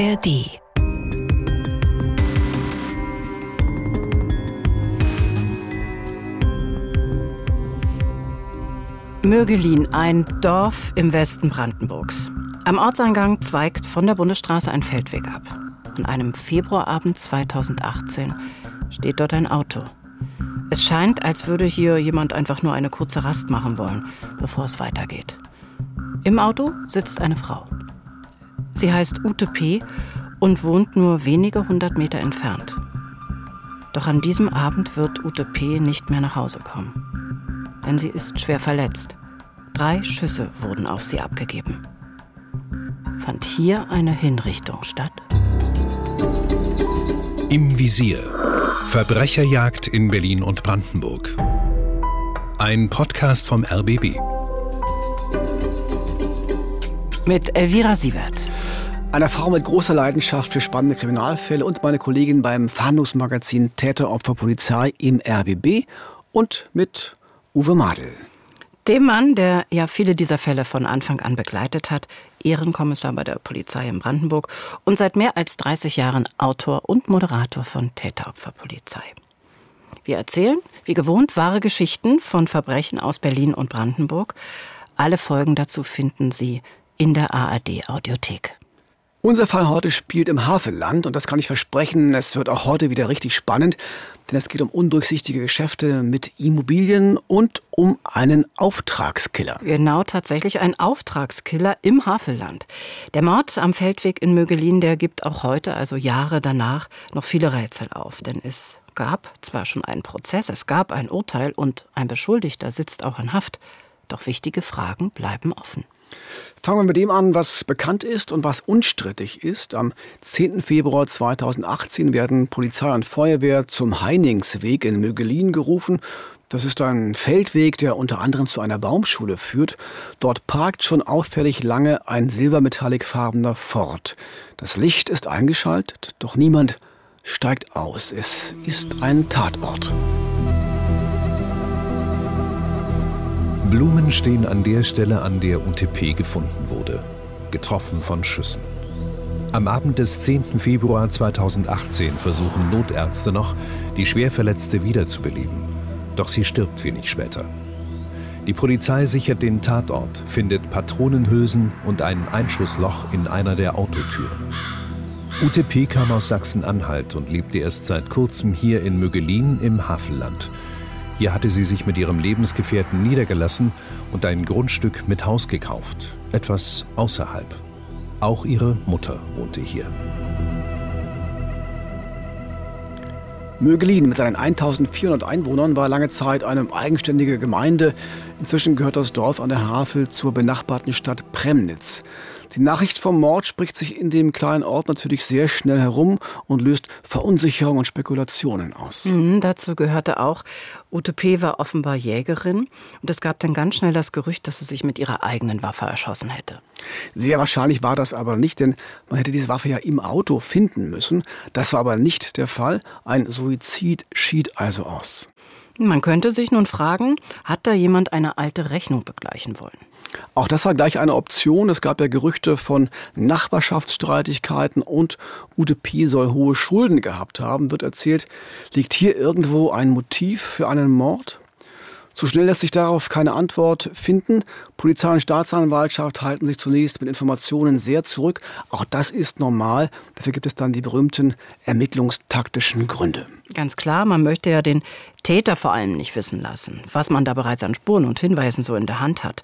ARD. Mögelin, ein Dorf im Westen Brandenburgs. Am Ortseingang zweigt von der Bundesstraße ein Feldweg ab. An einem Februarabend 2018 steht dort ein Auto. Es scheint, als würde hier jemand einfach nur eine kurze Rast machen wollen, bevor es weitergeht. Im Auto sitzt eine Frau. Sie heißt Ute P. und wohnt nur wenige hundert Meter entfernt. Doch an diesem Abend wird Ute P. nicht mehr nach Hause kommen. Denn sie ist schwer verletzt. Drei Schüsse wurden auf sie abgegeben. Fand hier eine Hinrichtung statt? Im Visier. Verbrecherjagd in Berlin und Brandenburg. Ein Podcast vom RBB. Mit Elvira Sievert. Einer Frau mit großer Leidenschaft für spannende Kriminalfälle und meine Kollegin beim Fahndungsmagazin Täter, Opfer, Polizei im RBB und mit Uwe Madel. Dem Mann, der ja viele dieser Fälle von Anfang an begleitet hat, Ehrenkommissar bei der Polizei in Brandenburg und seit mehr als 30 Jahren Autor und Moderator von Täteropferpolizei. Wir erzählen, wie gewohnt, wahre Geschichten von Verbrechen aus Berlin und Brandenburg. Alle Folgen dazu finden Sie in der ARD Audiothek. Unser Fall heute spielt im Havelland und das kann ich versprechen, es wird auch heute wieder richtig spannend, denn es geht um undurchsichtige Geschäfte mit Immobilien und um einen Auftragskiller. Genau, tatsächlich ein Auftragskiller im Havelland. Der Mord am Feldweg in Mögelin, der gibt auch heute, also Jahre danach, noch viele Rätsel auf, denn es gab zwar schon einen Prozess, es gab ein Urteil und ein Beschuldigter sitzt auch in Haft, doch wichtige Fragen bleiben offen. Fangen wir mit dem an, was bekannt ist und was unstrittig ist. Am 10. Februar 2018 werden Polizei und Feuerwehr zum Heiningsweg in Mögelin gerufen. Das ist ein Feldweg, der unter anderem zu einer Baumschule führt. Dort parkt schon auffällig lange ein silbermetallikfarbener Ford. Das Licht ist eingeschaltet, doch niemand steigt aus. Es ist ein Tatort. Blumen stehen an der Stelle, an der UTP gefunden wurde, getroffen von Schüssen. Am Abend des 10. Februar 2018 versuchen Notärzte noch, die Schwerverletzte wiederzubeleben. Doch sie stirbt wenig später. Die Polizei sichert den Tatort, findet Patronenhülsen und ein Einschussloch in einer der Autotüren. UTP kam aus Sachsen-Anhalt und lebte erst seit kurzem hier in Mögelin im Havelland – hier hatte sie sich mit ihrem Lebensgefährten niedergelassen und ein Grundstück mit Haus gekauft, etwas außerhalb. Auch ihre Mutter wohnte hier. Mögelin mit seinen 1400 Einwohnern war lange Zeit eine eigenständige Gemeinde. Inzwischen gehört das Dorf an der Havel zur benachbarten Stadt Premnitz. Die Nachricht vom Mord spricht sich in dem kleinen Ort natürlich sehr schnell herum und löst Verunsicherung und Spekulationen aus. Mhm, dazu gehörte auch, Ute P. war offenbar Jägerin und es gab dann ganz schnell das Gerücht, dass sie sich mit ihrer eigenen Waffe erschossen hätte. Sehr wahrscheinlich war das aber nicht, denn man hätte diese Waffe ja im Auto finden müssen. Das war aber nicht der Fall. Ein Suizid schied also aus. Man könnte sich nun fragen, hat da jemand eine alte Rechnung begleichen wollen? Auch das war gleich eine Option. Es gab ja Gerüchte von Nachbarschaftsstreitigkeiten und Ute P. soll hohe Schulden gehabt haben, wird erzählt. Liegt hier irgendwo ein Motiv für einen Mord? Zu schnell lässt sich darauf keine Antwort finden. Polizei und Staatsanwaltschaft halten sich zunächst mit Informationen sehr zurück. Auch das ist normal. Dafür gibt es dann die berühmten ermittlungstaktischen Gründe. Ganz klar, man möchte ja den Täter vor allem nicht wissen lassen, was man da bereits an Spuren und Hinweisen so in der Hand hat.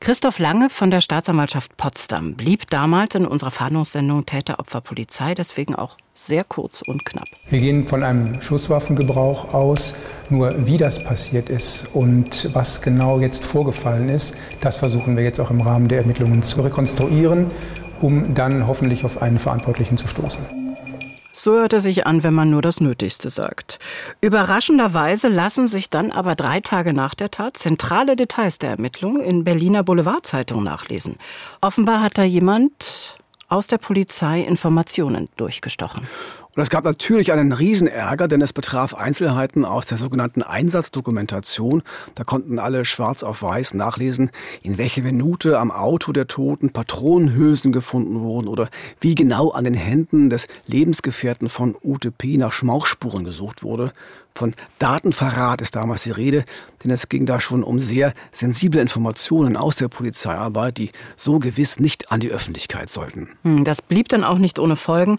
Christoph Lange von der Staatsanwaltschaft Potsdam blieb damals in unserer Fahndungssendung Täter Opfer Polizei, deswegen auch sehr kurz und knapp. Wir gehen von einem Schusswaffengebrauch aus. Nur wie das passiert ist und was genau jetzt vorgefallen ist, das versuchen wir jetzt auch im Rahmen der Ermittlungen zu rekonstruieren, um dann hoffentlich auf einen Verantwortlichen zu stoßen. So hört er sich an, wenn man nur das Nötigste sagt. Überraschenderweise lassen sich dann aber drei Tage nach der Tat zentrale Details der Ermittlungen in Berliner Boulevardzeitung nachlesen. Offenbar hat da jemand aus der Polizei Informationen durchgestochen. Und es gab natürlich einen Riesenärger, denn es betraf Einzelheiten aus der sogenannten Einsatzdokumentation. Da konnten alle schwarz auf weiß nachlesen, in welcher Minute am Auto der Toten Patronenhülsen gefunden wurden oder wie genau an den Händen des Lebensgefährten von UTP nach Schmauchspuren gesucht wurde. Von Datenverrat ist damals die Rede, denn es ging da schon um sehr sensible Informationen aus der Polizeiarbeit, die so gewiss nicht an die Öffentlichkeit sollten. Hm, das blieb dann auch nicht ohne Folgen.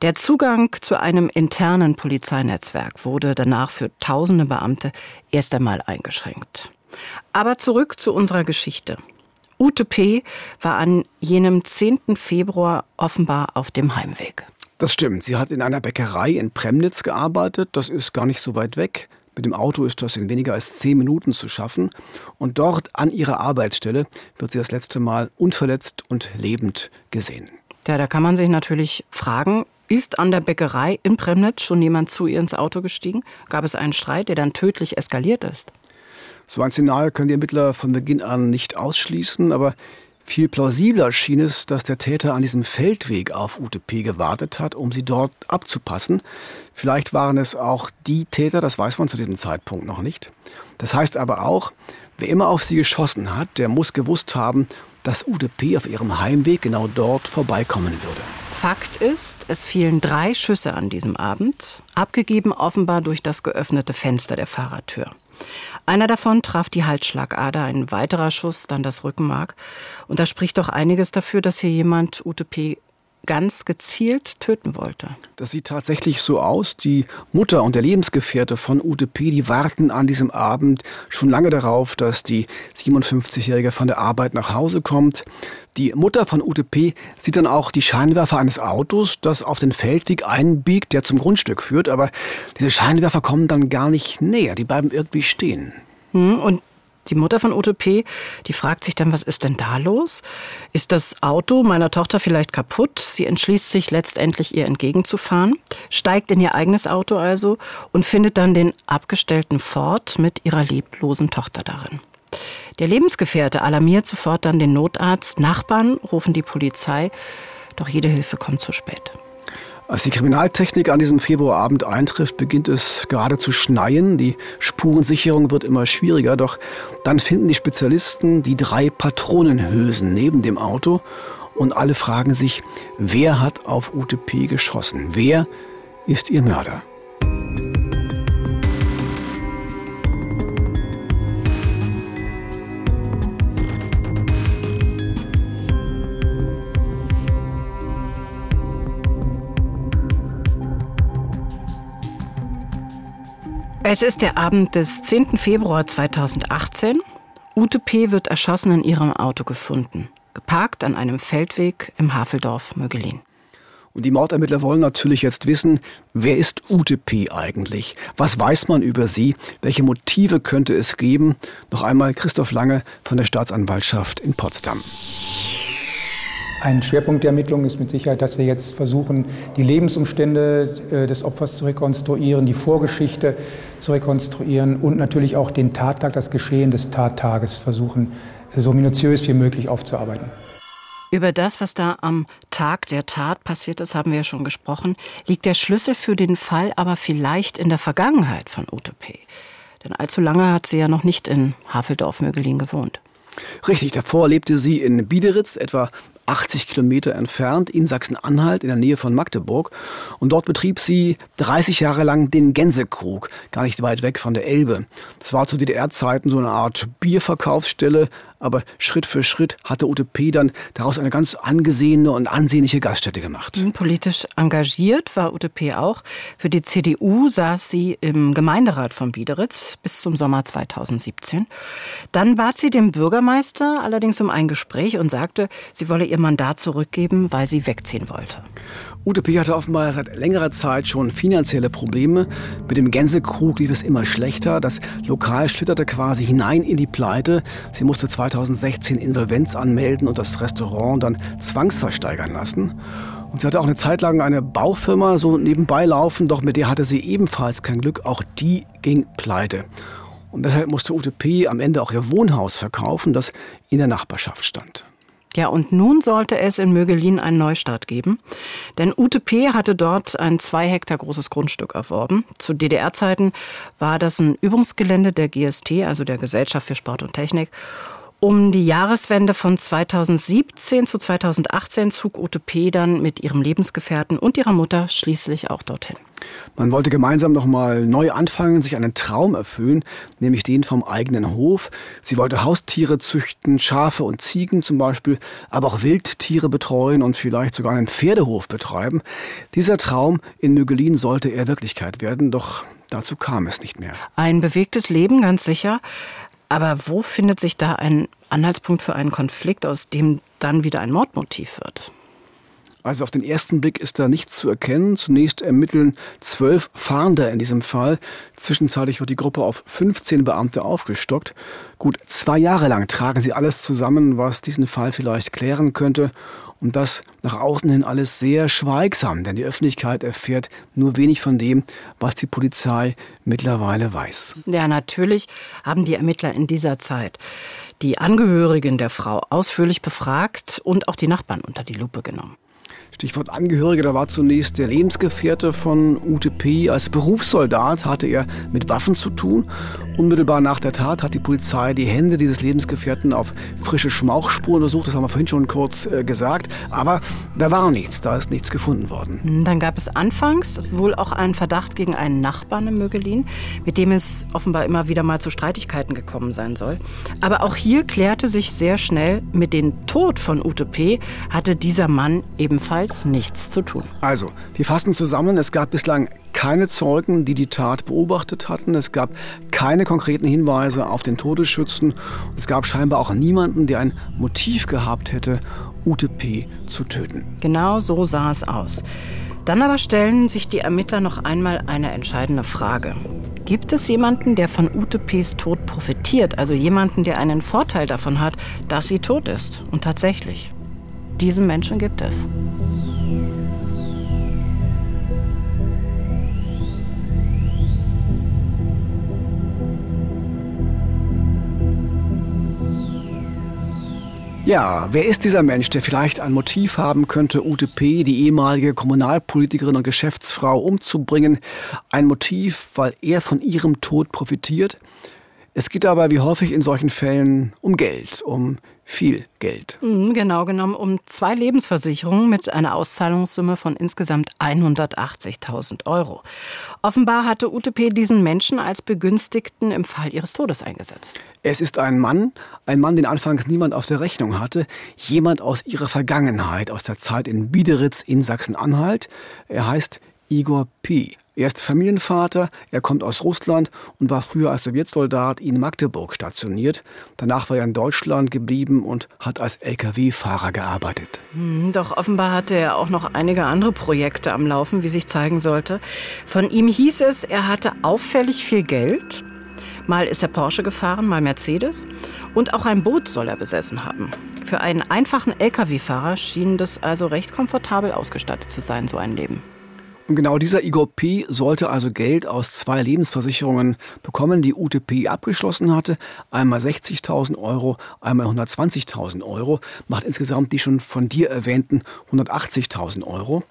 Der Zugang zu einem internen Polizeinetzwerk wurde danach für tausende Beamte erst einmal eingeschränkt. Aber zurück zu unserer Geschichte. Ute P. war an jenem 10. Februar offenbar auf dem Heimweg. Das stimmt. Sie hat in einer Bäckerei in Premnitz gearbeitet. Das ist gar nicht so weit weg. Mit dem Auto ist das in weniger als zehn Minuten zu schaffen. Und dort an ihrer Arbeitsstelle wird sie das letzte Mal unverletzt und lebend gesehen. Ja, da kann man sich natürlich fragen, ist an der Bäckerei in Premnitz schon jemand zu ihr ins Auto gestiegen? Gab es einen Streit, der dann tödlich eskaliert ist? So ein Szenario können die Ermittler von Beginn an nicht ausschließen, aber viel plausibler schien es, dass der Täter an diesem Feldweg auf UTP gewartet hat, um sie dort abzupassen. Vielleicht waren es auch die Täter, das weiß man zu diesem Zeitpunkt noch nicht. Das heißt aber auch, wer immer auf sie geschossen hat, der muss gewusst haben, dass UTP auf ihrem Heimweg genau dort vorbeikommen würde. Fakt ist, es fielen drei Schüsse an diesem Abend, abgegeben offenbar durch das geöffnete Fenster der Fahrertür. Einer davon traf die Halsschlagader, ein weiterer Schuss dann das Rückenmark. Und da spricht doch einiges dafür, dass hier jemand UTP ganz gezielt töten wollte. Das sieht tatsächlich so aus. Die Mutter und der Lebensgefährte von UTP, die warten an diesem Abend schon lange darauf, dass die 57-Jährige von der Arbeit nach Hause kommt. Die Mutter von UTP sieht dann auch die Scheinwerfer eines Autos, das auf den Feldweg einbiegt, der zum Grundstück führt. Aber diese Scheinwerfer kommen dann gar nicht näher, die bleiben irgendwie stehen. Hm, und die Mutter von OTP, die fragt sich dann, was ist denn da los? Ist das Auto meiner Tochter vielleicht kaputt? Sie entschließt sich letztendlich ihr entgegenzufahren, steigt in ihr eigenes Auto also und findet dann den abgestellten Ford mit ihrer leblosen Tochter darin. Der Lebensgefährte alarmiert sofort dann den Notarzt, Nachbarn rufen die Polizei, doch jede Hilfe kommt zu spät. Als die Kriminaltechnik an diesem Februarabend eintrifft, beginnt es gerade zu schneien. Die Spurensicherung wird immer schwieriger, doch dann finden die Spezialisten die drei Patronenhülsen neben dem Auto und alle fragen sich, wer hat auf UTP geschossen? Wer ist ihr Mörder? Es ist der Abend des 10. Februar 2018. Ute P. wird erschossen in ihrem Auto gefunden, geparkt an einem Feldweg im Haveldorf Mögelin. Und die Mordermittler wollen natürlich jetzt wissen, wer ist Ute P. eigentlich? Was weiß man über sie? Welche Motive könnte es geben? Noch einmal Christoph Lange von der Staatsanwaltschaft in Potsdam. Ein Schwerpunkt der Ermittlungen ist mit Sicherheit, dass wir jetzt versuchen, die Lebensumstände äh, des Opfers zu rekonstruieren, die Vorgeschichte zu rekonstruieren und natürlich auch den Tattag, das Geschehen des Tattages versuchen, so minutiös wie möglich aufzuarbeiten. Über das, was da am Tag der Tat passiert ist, haben wir ja schon gesprochen. Liegt der Schlüssel für den Fall aber vielleicht in der Vergangenheit von UTP? Denn allzu lange hat sie ja noch nicht in Haveldorf-Mögelin gewohnt. Richtig, davor lebte sie in Biederitz, etwa 80 Kilometer entfernt in Sachsen-Anhalt in der Nähe von Magdeburg. Und dort betrieb sie 30 Jahre lang den Gänsekrug, gar nicht weit weg von der Elbe. Das war zu DDR-Zeiten so eine Art Bierverkaufsstelle, aber Schritt für Schritt hatte UTP dann daraus eine ganz angesehene und ansehnliche Gaststätte gemacht. Mhm, politisch engagiert war UTP auch. Für die CDU saß sie im Gemeinderat von Biederitz bis zum Sommer 2017. Dann bat sie den Bürgermeister allerdings um ein Gespräch und sagte, sie wolle ihr Mandat zurückgeben, weil sie wegziehen wollte. UTP hatte offenbar seit längerer Zeit schon finanzielle Probleme. Mit dem Gänsekrug lief es immer schlechter. Das Lokal schlitterte quasi hinein in die Pleite. Sie musste 2016 Insolvenz anmelden und das Restaurant dann zwangsversteigern lassen. Und sie hatte auch eine Zeit lang eine Baufirma so nebenbei laufen, doch mit der hatte sie ebenfalls kein Glück. Auch die ging pleite. Und deshalb musste UTP am Ende auch ihr Wohnhaus verkaufen, das in der Nachbarschaft stand. Ja, und nun sollte es in Mögelin einen Neustart geben. Denn UTP hatte dort ein zwei Hektar großes Grundstück erworben. Zu DDR-Zeiten war das ein Übungsgelände der GST, also der Gesellschaft für Sport und Technik. Um die Jahreswende von 2017 zu 2018 zog UTP dann mit ihrem Lebensgefährten und ihrer Mutter schließlich auch dorthin. Man wollte gemeinsam nochmal neu anfangen, sich einen Traum erfüllen, nämlich den vom eigenen Hof. Sie wollte Haustiere züchten, Schafe und Ziegen zum Beispiel, aber auch Wildtiere betreuen und vielleicht sogar einen Pferdehof betreiben. Dieser Traum in Mögelin sollte er Wirklichkeit werden, doch dazu kam es nicht mehr. Ein bewegtes Leben, ganz sicher. Aber wo findet sich da ein Anhaltspunkt für einen Konflikt, aus dem dann wieder ein Mordmotiv wird? Also auf den ersten Blick ist da nichts zu erkennen. Zunächst ermitteln zwölf Fahnder in diesem Fall. Zwischenzeitlich wird die Gruppe auf 15 Beamte aufgestockt. Gut zwei Jahre lang tragen sie alles zusammen, was diesen Fall vielleicht klären könnte. Und das nach außen hin alles sehr schweigsam, denn die Öffentlichkeit erfährt nur wenig von dem, was die Polizei mittlerweile weiß. Ja, natürlich haben die Ermittler in dieser Zeit die Angehörigen der Frau ausführlich befragt und auch die Nachbarn unter die Lupe genommen. Stichwort Angehörige, da war zunächst der Lebensgefährte von UTP. Als Berufssoldat hatte er mit Waffen zu tun. Unmittelbar nach der Tat hat die Polizei die Hände dieses Lebensgefährten auf frische Schmauchspuren untersucht. Das haben wir vorhin schon kurz äh, gesagt. Aber da war nichts, da ist nichts gefunden worden. Hm, dann gab es anfangs wohl auch einen Verdacht gegen einen Nachbarn in Mögelin, mit dem es offenbar immer wieder mal zu Streitigkeiten gekommen sein soll. Aber auch hier klärte sich sehr schnell, mit dem Tod von UTP hatte dieser Mann ebenfalls jedenfalls nichts zu tun. Also, wir fassen zusammen, es gab bislang keine Zeugen, die die Tat beobachtet hatten. Es gab keine konkreten Hinweise auf den Todesschützen. Es gab scheinbar auch niemanden, der ein Motiv gehabt hätte, UTP zu töten. Genau so sah es aus. Dann aber stellen sich die Ermittler noch einmal eine entscheidende Frage. Gibt es jemanden, der von UTPs Tod profitiert? Also jemanden, der einen Vorteil davon hat, dass sie tot ist? Und tatsächlich, diesen Menschen gibt es. Ja, wer ist dieser Mensch, der vielleicht ein Motiv haben könnte, UTP, die ehemalige Kommunalpolitikerin und Geschäftsfrau, umzubringen? Ein Motiv, weil er von ihrem Tod profitiert? Es geht dabei, wie häufig in solchen Fällen, um Geld, um viel Geld. Mhm, genau genommen um zwei Lebensversicherungen mit einer Auszahlungssumme von insgesamt 180.000 Euro. Offenbar hatte UTP diesen Menschen als Begünstigten im Fall ihres Todes eingesetzt. Es ist ein Mann, ein Mann, den anfangs niemand auf der Rechnung hatte, jemand aus ihrer Vergangenheit, aus der Zeit in Biederitz in Sachsen-Anhalt. Er heißt Igor P. Er ist Familienvater, er kommt aus Russland und war früher als Sowjetsoldat in Magdeburg stationiert. Danach war er in Deutschland geblieben und hat als Lkw-Fahrer gearbeitet. Hm, doch offenbar hatte er auch noch einige andere Projekte am Laufen, wie sich zeigen sollte. Von ihm hieß es, er hatte auffällig viel Geld. Mal ist er Porsche gefahren, mal Mercedes. Und auch ein Boot soll er besessen haben. Für einen einfachen Lkw-Fahrer schien das also recht komfortabel ausgestattet zu sein, so ein Leben. Genau dieser Igor P. sollte also Geld aus zwei Lebensversicherungen bekommen, die UTP abgeschlossen hatte. Einmal 60.000 Euro, einmal 120.000 Euro. Macht insgesamt die schon von dir erwähnten 180.000 Euro.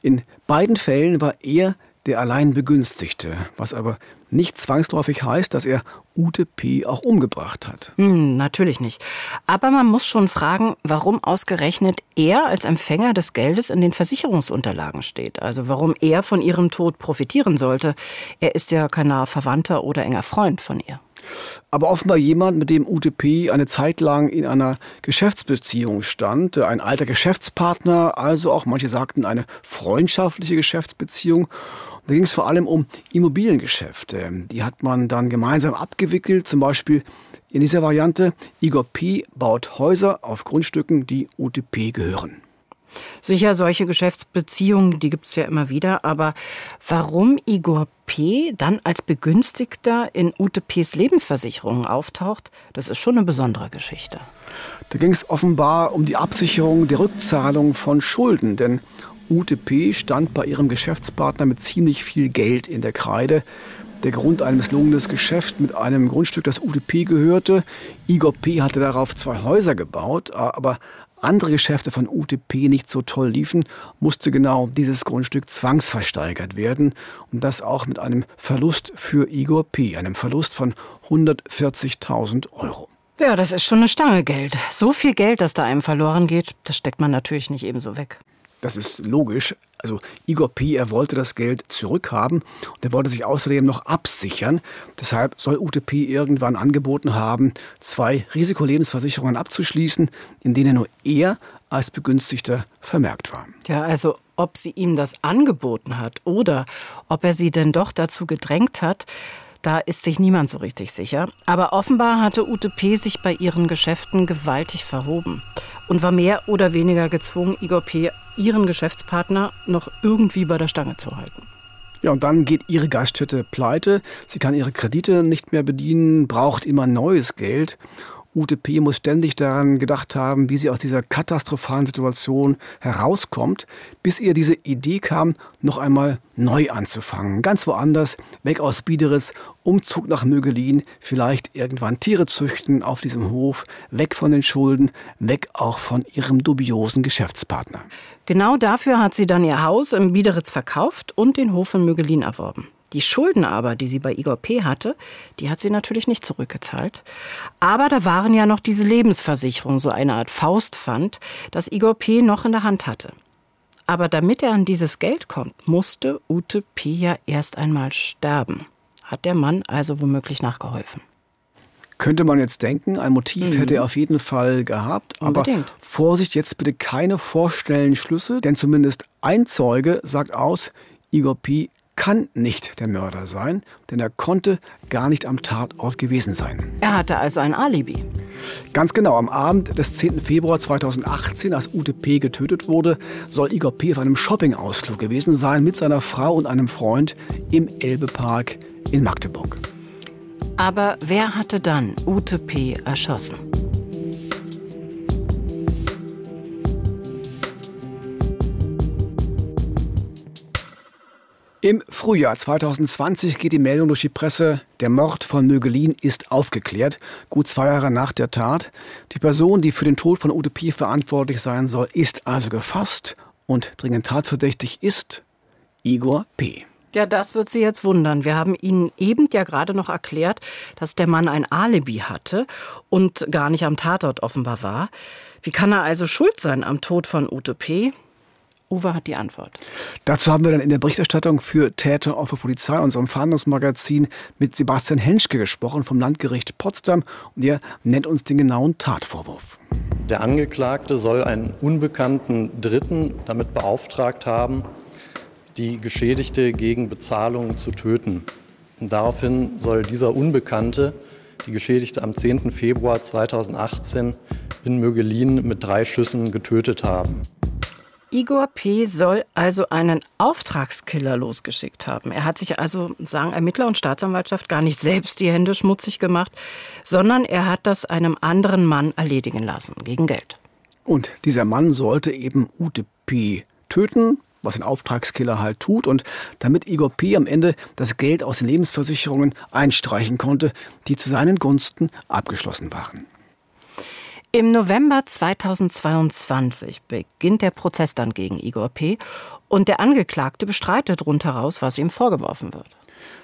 In beiden Fällen war er der allein Begünstigte, was aber nicht zwangsläufig heißt, dass er Ute P. auch umgebracht hat. Hm, natürlich nicht. Aber man muss schon fragen, warum ausgerechnet er als Empfänger des Geldes in den Versicherungsunterlagen steht. Also warum er von ihrem Tod profitieren sollte. Er ist ja kein naher Verwandter oder enger Freund von ihr. Aber offenbar jemand, mit dem UTP eine Zeit lang in einer Geschäftsbeziehung stand. Ein alter Geschäftspartner, also auch manche sagten eine freundschaftliche Geschäftsbeziehung. Da ging es vor allem um Immobiliengeschäfte. Die hat man dann gemeinsam abgewickelt, zum Beispiel in dieser Variante, Igor P. baut Häuser auf Grundstücken, die UTP gehören. Sicher, solche Geschäftsbeziehungen, die gibt es ja immer wieder. Aber warum Igor P. dann als Begünstigter in UTPs Lebensversicherungen auftaucht, das ist schon eine besondere Geschichte. Da ging es offenbar um die Absicherung der Rückzahlung von Schulden. Denn UTP stand bei ihrem Geschäftspartner mit ziemlich viel Geld in der Kreide. Der Grund ein misslungenes Geschäft mit einem Grundstück, das UTP gehörte. Igor P. hatte darauf zwei Häuser gebaut, aber andere Geschäfte von UTP nicht so toll liefen, musste genau dieses Grundstück zwangsversteigert werden und das auch mit einem Verlust für Igor P., einem Verlust von 140.000 Euro. Ja, das ist schon eine Stange Geld. So viel Geld, das da einem verloren geht, das steckt man natürlich nicht ebenso weg. Das ist logisch. Also Igor P., er wollte das Geld zurückhaben und er wollte sich außerdem noch absichern. Deshalb soll UTP irgendwann angeboten haben, zwei Risikolebensversicherungen abzuschließen, in denen nur er als Begünstigter vermerkt war. Ja, also ob sie ihm das angeboten hat oder ob er sie denn doch dazu gedrängt hat, da ist sich niemand so richtig sicher. Aber offenbar hatte UTP sich bei ihren Geschäften gewaltig verhoben und war mehr oder weniger gezwungen, Igor P. ihren Geschäftspartner noch irgendwie bei der Stange zu halten. Ja, und dann geht ihre Gaststätte pleite. Sie kann ihre Kredite nicht mehr bedienen, braucht immer neues Geld. UTP muss ständig daran gedacht haben, wie sie aus dieser katastrophalen Situation herauskommt, bis ihr diese Idee kam, noch einmal neu anzufangen. Ganz woanders, weg aus Biederitz, Umzug nach Mögelin, vielleicht irgendwann Tiere züchten auf diesem Hof, weg von den Schulden, weg auch von ihrem dubiosen Geschäftspartner. Genau dafür hat sie dann ihr Haus im Biederitz verkauft und den Hof in Mögelin erworben. Die Schulden aber, die sie bei Igor P. hatte, die hat sie natürlich nicht zurückgezahlt. Aber da waren ja noch diese Lebensversicherungen, so eine Art Faustpfand, das Igor P. noch in der Hand hatte. Aber damit er an dieses Geld kommt, musste Ute P. ja erst einmal sterben. Hat der Mann also womöglich nachgeholfen. Könnte man jetzt denken, ein Motiv mhm. hätte er auf jeden Fall gehabt. Unbedingt. Aber Vorsicht, jetzt bitte keine vorstellen Schlüsse, denn zumindest ein Zeuge sagt aus, Igor P kann nicht der Mörder sein, denn er konnte gar nicht am Tatort gewesen sein. Er hatte also ein Alibi. Ganz genau, am Abend des 10. Februar 2018, als Ute P. getötet wurde, soll Igor P. auf einem Shoppingausflug gewesen sein mit seiner Frau und einem Freund im Elbepark in Magdeburg. Aber wer hatte dann Ute P. erschossen? Im Frühjahr 2020 geht die Meldung durch die Presse, der Mord von Mögelin ist aufgeklärt, gut zwei Jahre nach der Tat. Die Person, die für den Tod von Ute verantwortlich sein soll, ist also gefasst und dringend tatverdächtig ist Igor P. Ja, das wird Sie jetzt wundern. Wir haben Ihnen eben ja gerade noch erklärt, dass der Mann ein Alibi hatte und gar nicht am Tatort offenbar war. Wie kann er also schuld sein am Tod von Ute? Uwe hat die Antwort. Dazu haben wir dann in der Berichterstattung für Täter Opfer Polizei, unserem Verhandlungsmagazin, mit Sebastian Henschke gesprochen vom Landgericht Potsdam und er nennt uns den genauen Tatvorwurf. Der Angeklagte soll einen unbekannten Dritten damit beauftragt haben, die Geschädigte gegen Bezahlung zu töten. Und daraufhin soll dieser Unbekannte die Geschädigte am 10. Februar 2018 in Mögelin mit drei Schüssen getötet haben. Igor P. soll also einen Auftragskiller losgeschickt haben. Er hat sich also, sagen Ermittler und Staatsanwaltschaft, gar nicht selbst die Hände schmutzig gemacht, sondern er hat das einem anderen Mann erledigen lassen, gegen Geld. Und dieser Mann sollte eben Ute P. töten, was ein Auftragskiller halt tut. Und damit Igor P. am Ende das Geld aus den Lebensversicherungen einstreichen konnte, die zu seinen Gunsten abgeschlossen waren. Im November 2022 beginnt der Prozess dann gegen Igor P. und der Angeklagte bestreitet rundheraus, was ihm vorgeworfen wird.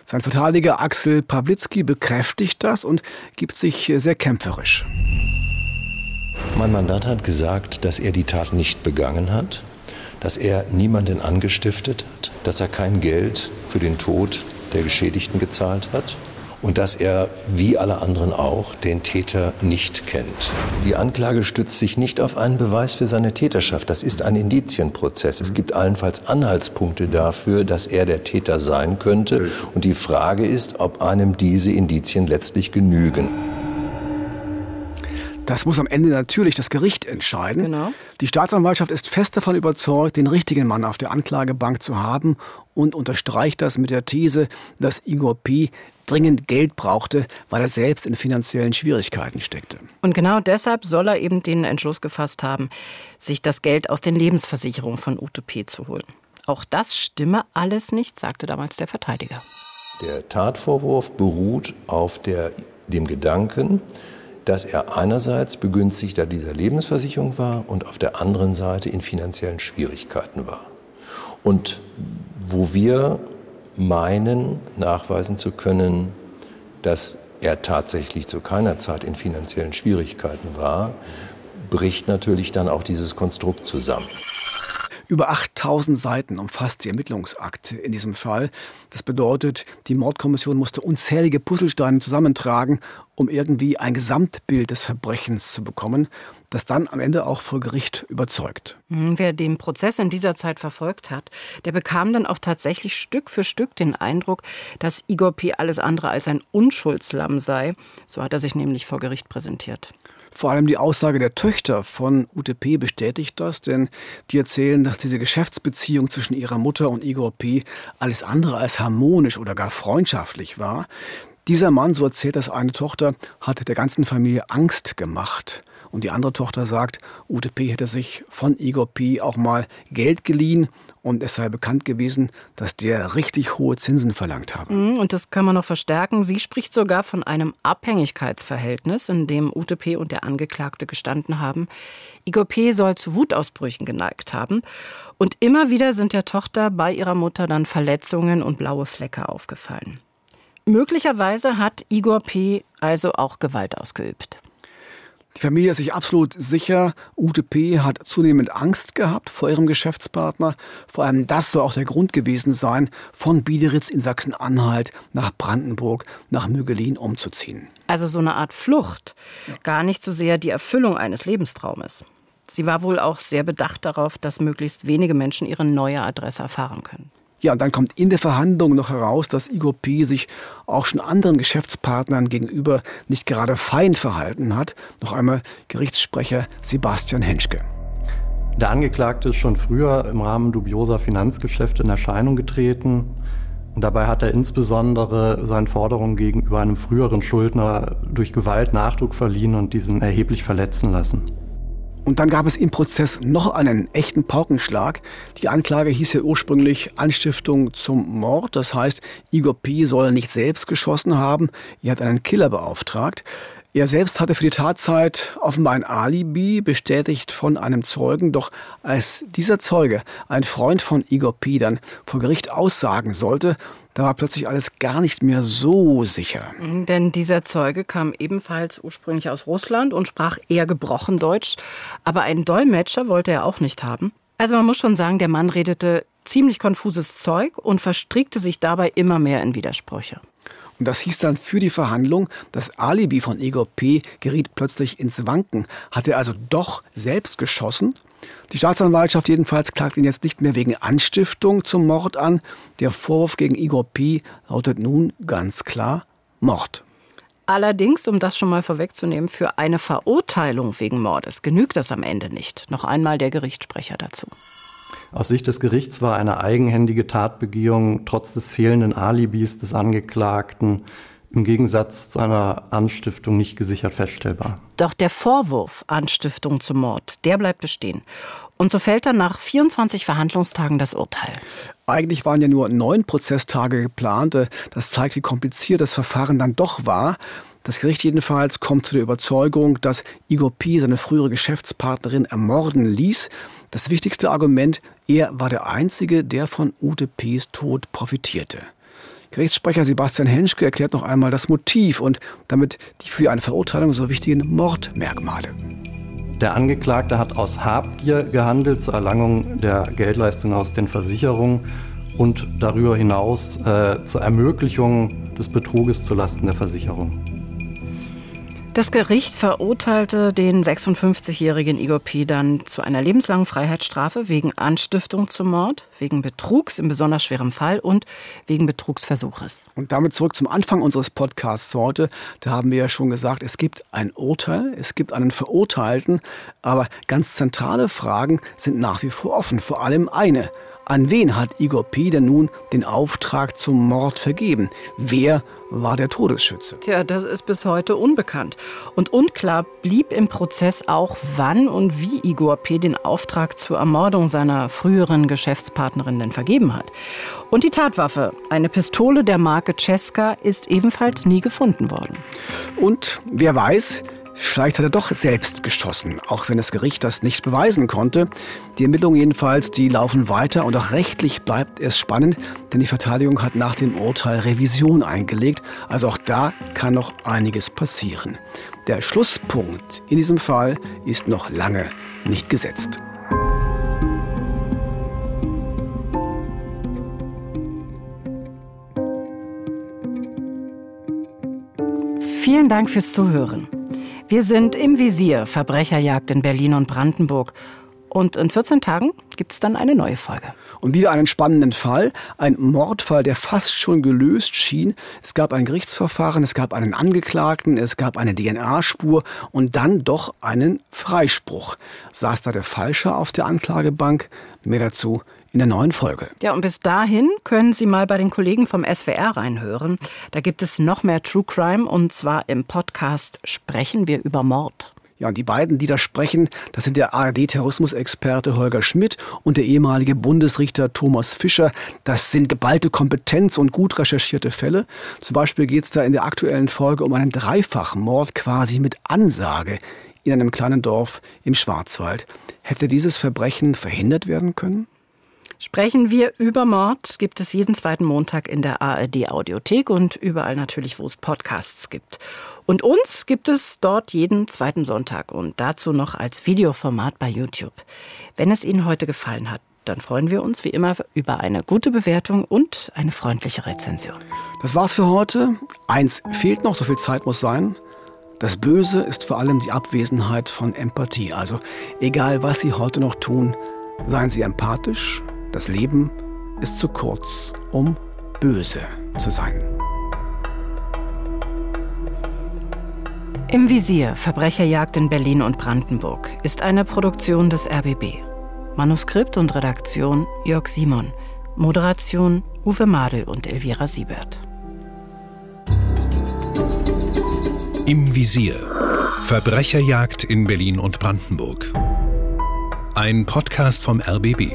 Sein Verteidiger Axel Pawlitzki bekräftigt das und gibt sich sehr kämpferisch. Mein Mandat hat gesagt, dass er die Tat nicht begangen hat, dass er niemanden angestiftet hat, dass er kein Geld für den Tod der Geschädigten gezahlt hat und dass er, wie alle anderen auch, den Täter nicht kennt. Die Anklage stützt sich nicht auf einen Beweis für seine Täterschaft. Das ist ein Indizienprozess. Es gibt allenfalls Anhaltspunkte dafür, dass er der Täter sein könnte. Und die Frage ist, ob einem diese Indizien letztlich genügen. Das muss am Ende natürlich das Gericht entscheiden. Genau. Die Staatsanwaltschaft ist fest davon überzeugt, den richtigen Mann auf der Anklagebank zu haben und unterstreicht das mit der These, dass Igor P dringend Geld brauchte, weil er selbst in finanziellen Schwierigkeiten steckte. Und genau deshalb soll er eben den Entschluss gefasst haben, sich das Geld aus den Lebensversicherungen von UTP zu holen. Auch das stimme alles nicht, sagte damals der Verteidiger. Der Tatvorwurf beruht auf der, dem Gedanken, dass er einerseits Begünstigter dieser Lebensversicherung war und auf der anderen Seite in finanziellen Schwierigkeiten war. Und wo wir meinen, nachweisen zu können, dass er tatsächlich zu keiner Zeit in finanziellen Schwierigkeiten war, bricht natürlich dann auch dieses Konstrukt zusammen. Über 8000 Seiten umfasst die Ermittlungsakte in diesem Fall. Das bedeutet, die Mordkommission musste unzählige Puzzlesteine zusammentragen, um irgendwie ein Gesamtbild des Verbrechens zu bekommen, das dann am Ende auch vor Gericht überzeugt. Mhm, wer den Prozess in dieser Zeit verfolgt hat, der bekam dann auch tatsächlich Stück für Stück den Eindruck, dass Igor P. alles andere als ein Unschuldslamm sei. So hat er sich nämlich vor Gericht präsentiert. Vor allem die Aussage der Töchter von UTP bestätigt das, denn die erzählen, dass diese Geschäftsbeziehung zwischen ihrer Mutter und Igor P. alles andere als harmonisch oder gar freundschaftlich war. Dieser Mann, so erzählt das eine Tochter, hat der ganzen Familie Angst gemacht. Und die andere Tochter sagt, UTP hätte sich von Igor P. auch mal Geld geliehen und es sei bekannt gewesen, dass der richtig hohe Zinsen verlangt habe. Mhm, und das kann man noch verstärken. Sie spricht sogar von einem Abhängigkeitsverhältnis, in dem UTP und der Angeklagte gestanden haben. Igor P. soll zu Wutausbrüchen geneigt haben. Und immer wieder sind der Tochter bei ihrer Mutter dann Verletzungen und blaue Flecke aufgefallen. Möglicherweise hat Igor P. also auch Gewalt ausgeübt. Die Familie ist sich absolut sicher, UTP hat zunehmend Angst gehabt vor ihrem Geschäftspartner. Vor allem das soll auch der Grund gewesen sein, von Biederitz in Sachsen-Anhalt nach Brandenburg, nach Mögelin umzuziehen. Also so eine Art Flucht, gar nicht so sehr die Erfüllung eines Lebenstraumes. Sie war wohl auch sehr bedacht darauf, dass möglichst wenige Menschen ihre neue Adresse erfahren können. Ja, und dann kommt in der Verhandlung noch heraus, dass Igor P. sich auch schon anderen Geschäftspartnern gegenüber nicht gerade fein verhalten hat. Noch einmal Gerichtssprecher Sebastian Henschke. Der Angeklagte ist schon früher im Rahmen dubioser Finanzgeschäfte in Erscheinung getreten. Und dabei hat er insbesondere seinen Forderungen gegenüber einem früheren Schuldner durch Gewalt Nachdruck verliehen und diesen erheblich verletzen lassen. Und dann gab es im Prozess noch einen echten Paukenschlag. Die Anklage hieß ja ursprünglich Anstiftung zum Mord. Das heißt, Igor P. soll nicht selbst geschossen haben. Er hat einen Killer beauftragt. Er selbst hatte für die Tatzeit offenbar ein Alibi, bestätigt von einem Zeugen. Doch als dieser Zeuge, ein Freund von Igor P., dann vor Gericht aussagen sollte, da war plötzlich alles gar nicht mehr so sicher. Denn dieser Zeuge kam ebenfalls ursprünglich aus Russland und sprach eher gebrochen Deutsch. Aber einen Dolmetscher wollte er auch nicht haben. Also man muss schon sagen, der Mann redete ziemlich konfuses Zeug und verstrickte sich dabei immer mehr in Widersprüche. Und das hieß dann für die Verhandlung, das Alibi von Igor P. geriet plötzlich ins Wanken. Hat er also doch selbst geschossen? Die Staatsanwaltschaft jedenfalls klagt ihn jetzt nicht mehr wegen Anstiftung zum Mord an. Der Vorwurf gegen Igor P. lautet nun ganz klar Mord. Allerdings, um das schon mal vorwegzunehmen, für eine Verurteilung wegen Mordes genügt das am Ende nicht. Noch einmal der Gerichtssprecher dazu. Aus Sicht des Gerichts war eine eigenhändige Tatbegehung trotz des fehlenden Alibis des Angeklagten im Gegensatz zu einer Anstiftung nicht gesichert feststellbar. Doch der Vorwurf Anstiftung zum Mord, der bleibt bestehen. Und so fällt dann nach 24 Verhandlungstagen das Urteil. Eigentlich waren ja nur neun Prozesstage geplant. Das zeigt, wie kompliziert das Verfahren dann doch war. Das Gericht jedenfalls kommt zu der Überzeugung, dass Igor P. seine frühere Geschäftspartnerin ermorden ließ. Das wichtigste Argument, er war der Einzige, der von Ute P.s Tod profitierte. Gerichtssprecher Sebastian Henschke erklärt noch einmal das Motiv und damit die für eine Verurteilung so wichtigen Mordmerkmale. Der Angeklagte hat aus Habgier gehandelt zur Erlangung der Geldleistung aus den Versicherungen und darüber hinaus äh, zur Ermöglichung des Betruges zulasten der Versicherung. Das Gericht verurteilte den 56-jährigen Igor P. dann zu einer lebenslangen Freiheitsstrafe wegen Anstiftung zum Mord, wegen Betrugs in besonders schwerem Fall und wegen Betrugsversuches. Und damit zurück zum Anfang unseres Podcasts heute. Da haben wir ja schon gesagt, es gibt ein Urteil, es gibt einen Verurteilten, aber ganz zentrale Fragen sind nach wie vor offen. Vor allem eine. An wen hat Igor P. denn nun den Auftrag zum Mord vergeben? Wer war der Todesschütze? Tja, das ist bis heute unbekannt. Und unklar blieb im Prozess auch, wann und wie Igor P. den Auftrag zur Ermordung seiner früheren Geschäftspartnerin denn vergeben hat. Und die Tatwaffe, eine Pistole der Marke Cesca, ist ebenfalls nie gefunden worden. Und wer weiß, Vielleicht hat er doch selbst geschossen, auch wenn das Gericht das nicht beweisen konnte. Die Ermittlungen jedenfalls, die laufen weiter und auch rechtlich bleibt es spannend, denn die Verteidigung hat nach dem Urteil Revision eingelegt. Also auch da kann noch einiges passieren. Der Schlusspunkt in diesem Fall ist noch lange nicht gesetzt. Vielen Dank fürs Zuhören. Wir sind im Visier Verbrecherjagd in Berlin und Brandenburg. Und in 14 Tagen gibt es dann eine neue Folge. Und wieder einen spannenden Fall. Ein Mordfall, der fast schon gelöst schien. Es gab ein Gerichtsverfahren, es gab einen Angeklagten, es gab eine DNA-Spur und dann doch einen Freispruch. Saß da der Falscher auf der Anklagebank? Mehr dazu in der neuen Folge. Ja, und bis dahin können Sie mal bei den Kollegen vom SWR reinhören. Da gibt es noch mehr True Crime und zwar im Podcast Sprechen wir über Mord. Ja, und die beiden, die da sprechen, das sind der ARD-Terrorismusexperte Holger Schmidt und der ehemalige Bundesrichter Thomas Fischer. Das sind geballte Kompetenz und gut recherchierte Fälle. Zum Beispiel geht es da in der aktuellen Folge um einen Dreifachmord quasi mit Ansage in einem kleinen Dorf im Schwarzwald. Hätte dieses Verbrechen verhindert werden können? Sprechen wir über Mord gibt es jeden zweiten Montag in der ARD Audiothek und überall natürlich, wo es Podcasts gibt. Und uns gibt es dort jeden zweiten Sonntag und dazu noch als Videoformat bei YouTube. Wenn es Ihnen heute gefallen hat, dann freuen wir uns wie immer über eine gute Bewertung und eine freundliche Rezension. Das war's für heute. Eins fehlt noch, so viel Zeit muss sein. Das Böse ist vor allem die Abwesenheit von Empathie. Also egal, was Sie heute noch tun, seien Sie empathisch, das Leben ist zu kurz, um böse zu sein. Im Visier Verbrecherjagd in Berlin und Brandenburg ist eine Produktion des RBB. Manuskript und Redaktion Jörg Simon. Moderation Uwe Madel und Elvira Siebert. Im Visier Verbrecherjagd in Berlin und Brandenburg. Ein Podcast vom RBB.